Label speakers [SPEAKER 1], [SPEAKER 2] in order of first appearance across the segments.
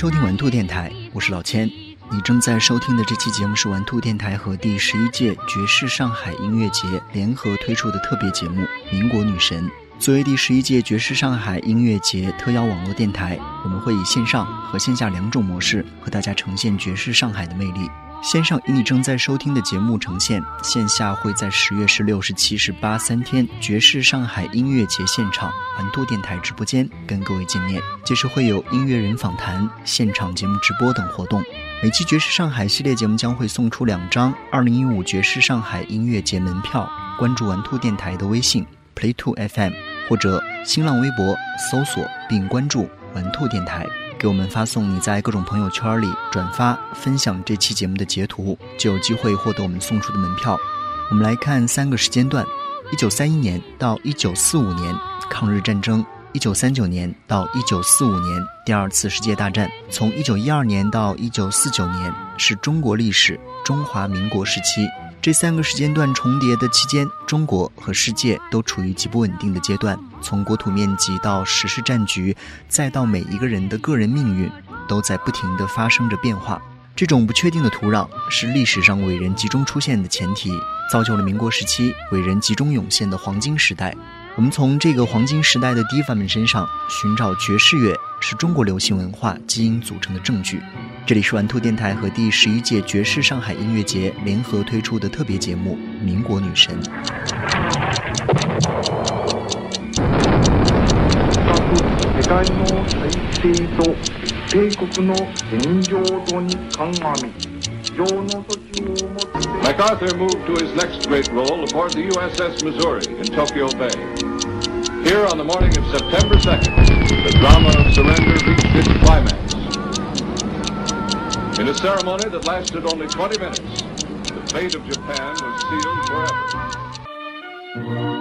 [SPEAKER 1] 收听玩兔电台，我是老千。你正在收听的这期节目是玩兔电台和第十一届爵士上海音乐节联合推出的特别节目《民国女神》。作为第十一届爵士上海音乐节特邀网络电台，我们会以线上和线下两种模式和大家呈现爵士上海的魅力。线上以你正在收听的节目呈现，线下会在十月十六、十七、十八三天爵士上海音乐节现场玩兔电台直播间跟各位见面。届时会有音乐人访谈、现场节目直播等活动。每期爵士上海系列节目将会送出两张二零一五爵士上海音乐节门票。关注玩兔电台的微信 Play Two FM 或者新浪微博搜索并关注玩兔电台。给我们发送你在各种朋友圈里转发分享这期节目的截图，就有机会获得我们送出的门票。我们来看三个时间段：一九三一年到一九四五年，抗日战争；一九三九年到一九四五年，第二次世界大战；从一九一二年到一九四九年，是中国历史中华民国时期。这三个时间段重叠的期间，中国和世界都处于极不稳定的阶段。从国土面积到时事战局，再到每一个人的个人命运，都在不停地发生着变化。这种不确定的土壤是历史上伟人集中出现的前提，造就了民国时期伟人集中涌现的黄金时代。我们从这个黄金时代的低凡们身上寻找爵士乐是中国流行文化基因组成的证据。这里是玩兔电台和第十一届爵士上海音乐节联合推出的特別節目《民國女神》。
[SPEAKER 2] 世界の再生と帝国の現状とに鑑み情の措置をもって
[SPEAKER 3] MacArthur moved to his next great role aboard the USS Missouri in Tokyo Bay. Here on the morning of September 2nd, the drama of surrender reached its climax. In a ceremony that lasted only 20 minutes, the fate of Japan was sealed forever.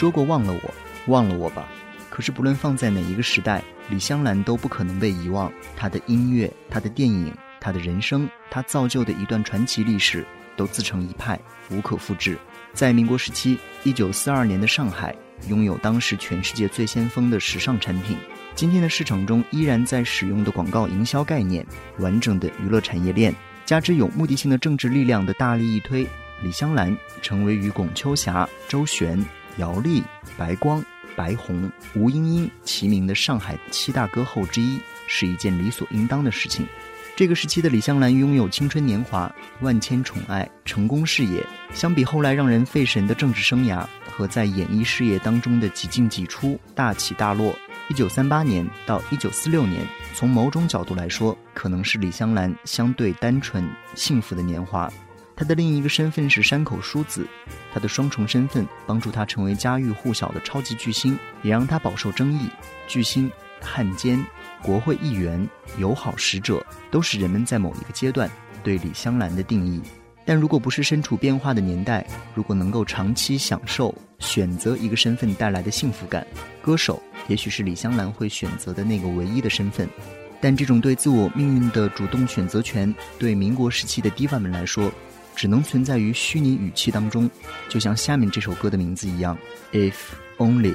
[SPEAKER 4] 说过忘了我，忘了我吧。
[SPEAKER 1] 可是不论放在哪一个时代，李香兰都不可能被遗忘。她的音乐，她的电影，她的人生，她造就的一段传奇历史，都自成一派，无可复制。在民国时期，一九四二年的上海，拥有当时全世界最先锋的时尚产品。今天的市场中依然在使用的广告营销概念，完整的娱乐产业链，加之有目的性的政治力量的大力一推，李香兰成为与龚秋霞、周璇、姚丽、白光。白虹、吴英英齐名的上海七大歌后之一，是一件理所应当的事情。这个时期的李香兰拥有青春年华、万千宠爱、成功事业，相比后来让人费神的政治生涯和在演艺事业当中的几进几出、大起大落，一九三八年到一九四六年，从某种角度来说，可能是李香兰相对单纯、幸福的年华。他的另一个身份是山口淑子，他的双重身份帮助他成为家喻户晓的超级巨星，也让他饱受争议。巨星、汉奸、国会议员、友好使者，都是人们在某一个阶段对李香兰的定义。但如果不是身处变化的年代，如果能够长期享受选择一个身份带来的幸福感，歌手也许是李香兰会选择的那个唯一的身份。但这种对自我命运的主动选择权，对民国时期的 diva 们来说，只能存在于虚拟语气当中，就像下面这首歌的名字一样，If Only。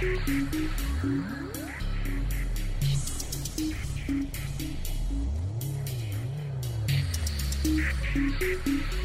[SPEAKER 1] Thank you.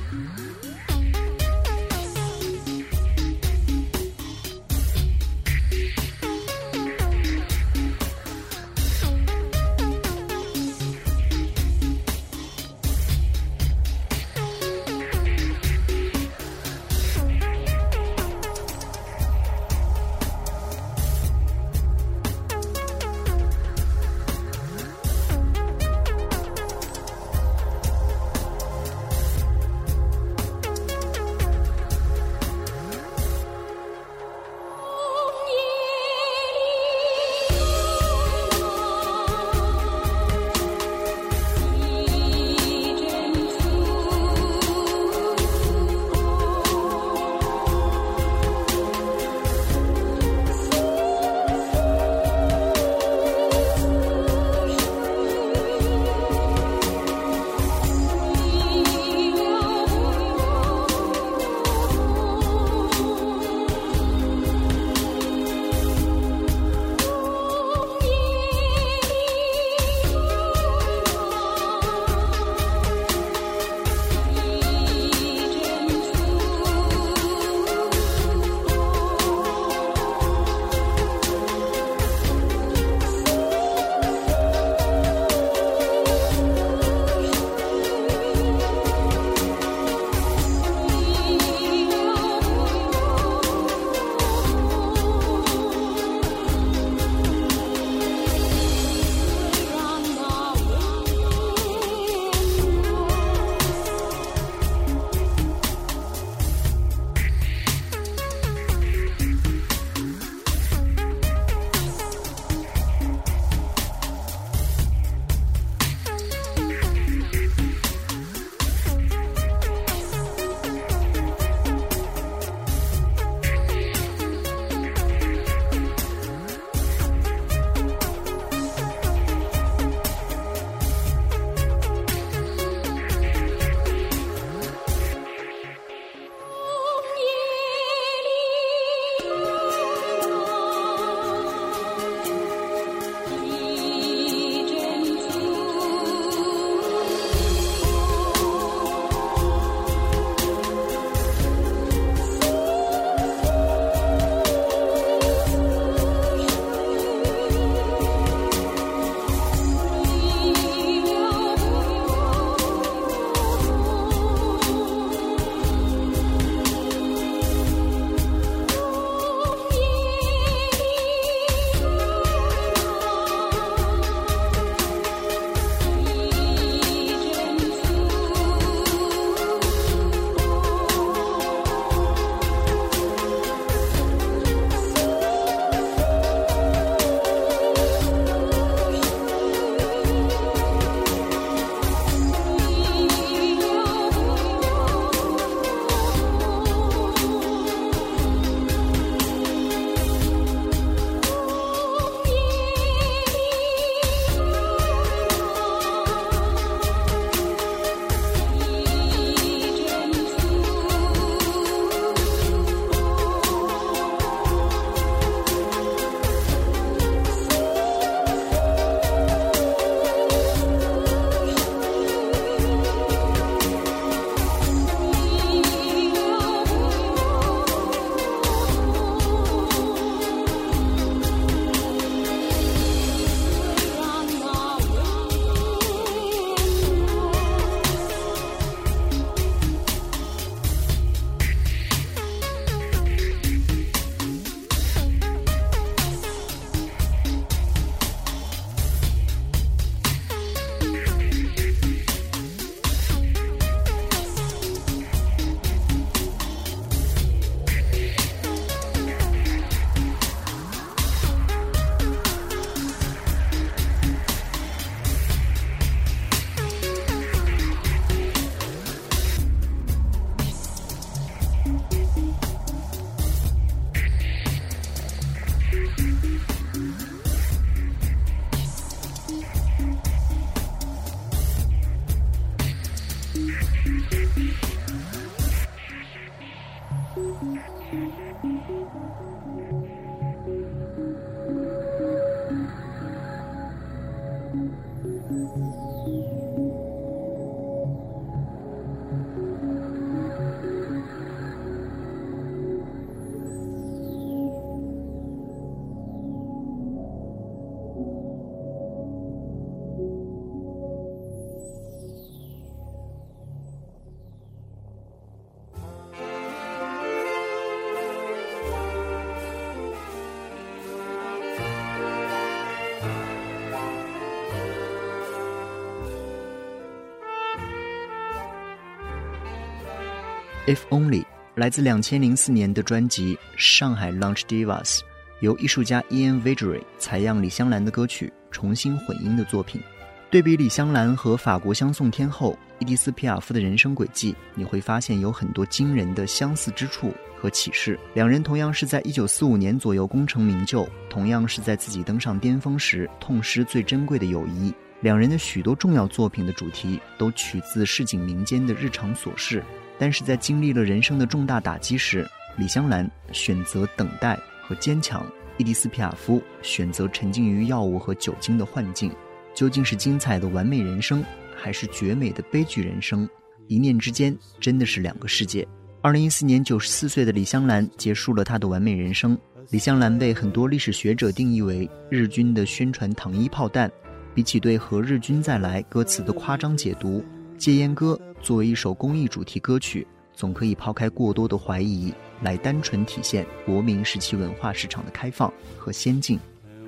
[SPEAKER 3] If Only》来自两千零四年的专辑《上海 Lunch Divas》，由艺术家 Ian v i d r y 采样李香兰的歌曲，重新混音的作品。对比李香兰和法国香颂天后伊迪丝·皮亚夫的人生轨迹，你会发现有很多惊人的相似之处和启示。两人同样是在一九四五年左右功成名就，同样是在自己登上巅峰时痛失最珍贵的友谊。两人的许多重要作品的主题都取自市井民间的日常琐事，但是在经历了人生的重大打击时，李香兰选择等待和坚强，伊迪丝·皮亚夫选择沉浸于药物和酒精的幻境。究竟是精彩的完美人生，还是绝美的悲剧人生？一念之间，真的是两个世界。二零一四年，九十四岁的李香兰结束了她的完美人生。李香兰被很多历史学者定义为日军的宣传糖衣炮弹。比起对“和日军再来”歌词的夸张解读，《戒烟歌》作为一首公益主题歌曲，总可以抛开过多的怀疑，来单纯体现国民时期文化市场的开放和先进。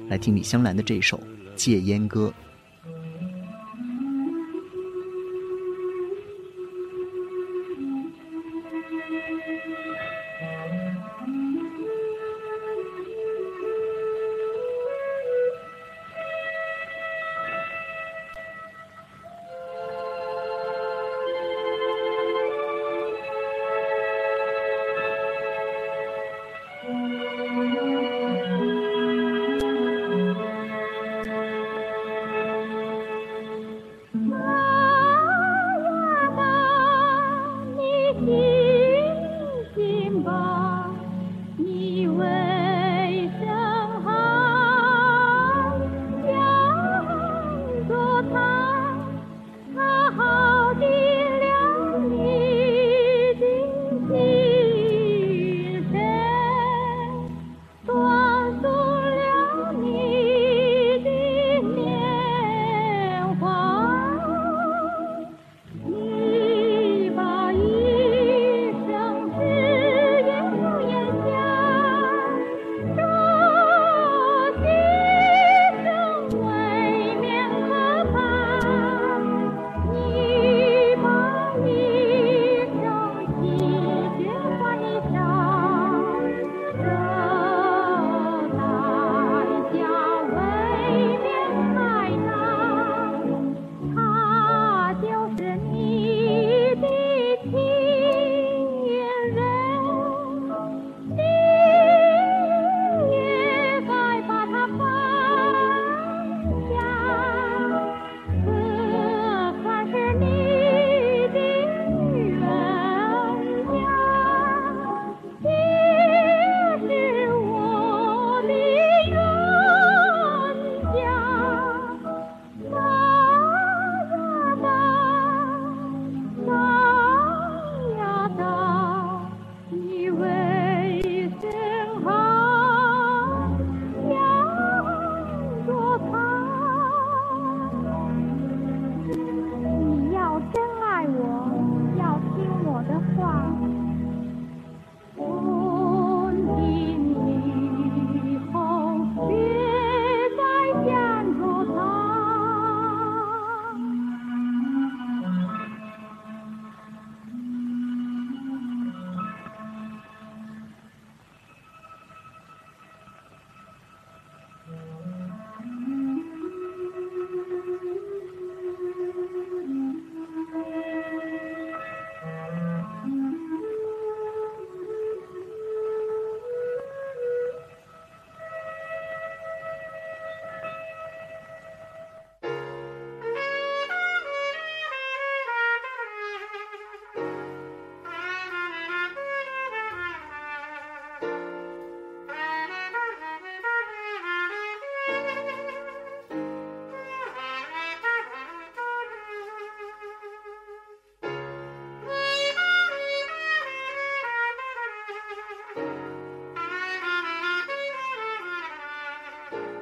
[SPEAKER 3] 来听李香兰的这首《戒烟歌》。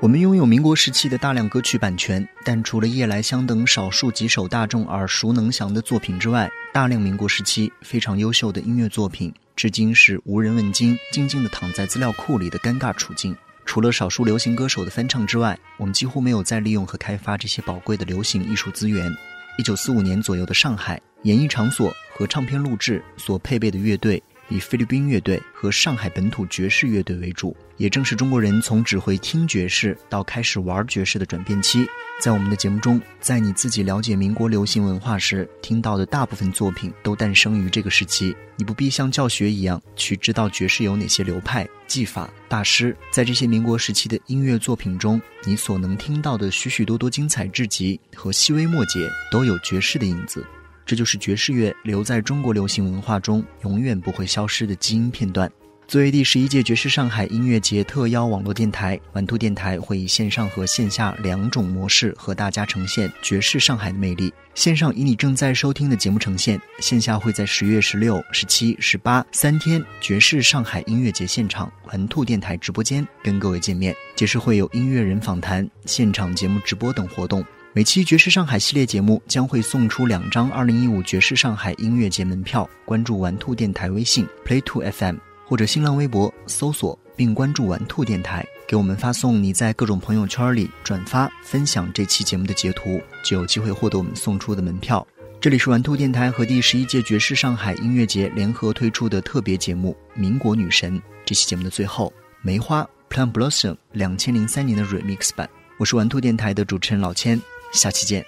[SPEAKER 3] 我们拥有民国时期的大量歌曲版权，但除了《夜来香》等少数几首大众耳熟能详的作品之外，大量民国时期非常优秀的音乐作品，至今是无人问津，静静地躺在资料库里的尴尬处境。除了少数流行歌手的翻唱之外，我们几乎没有再利用和开发这些宝贵的流行艺术资源。一九四五年左右的上海，
[SPEAKER 1] 演艺场所和唱片录制所配备的乐队。以菲律宾乐队和上海本土爵士乐队为主，也正是中国人从只会听爵士到开始玩爵士的转变期。在我们的节目中，在你自己了解民国流行文化时，听到的大部分作品都诞生于这个时期。你不必像教学一样去知道爵士有哪些流派、技法、大师，在这些民国时期的音乐作品中，你所能听到的许许多多精彩至极和细微末节，都有爵士的影子。这就是爵士乐留在中国流行文化中永远不会消失的基因片段。作为第十一届爵士上海音乐节特邀网络电台，晚兔电台会以线上和线下两种模式和大家呈现爵士上海的魅力。线上以你正在收听的节目呈现，线下会在十月十六、十七、十八三天爵士上海音乐节现场晚兔电台直播间跟各位见面。届时会有音乐人访谈、现场节目直播等活动。每期爵士上海系列节目将会送出两张2015爵士上海音乐节门票。关注玩兔电台微信 Play Two FM 或者新浪微博搜索并关注玩兔电台，给我们发送你在各种朋友圈里转发分享这期节目的截图，就有机会获得我们送出的门票。这里是玩兔电台和第十一届爵士上海音乐节联合推出的特别节目《民国女神》。这期节目的最后，梅花 Plum Blossom 两千零三年的 Remix 版。我是玩兔电台的主持人老千。下期见。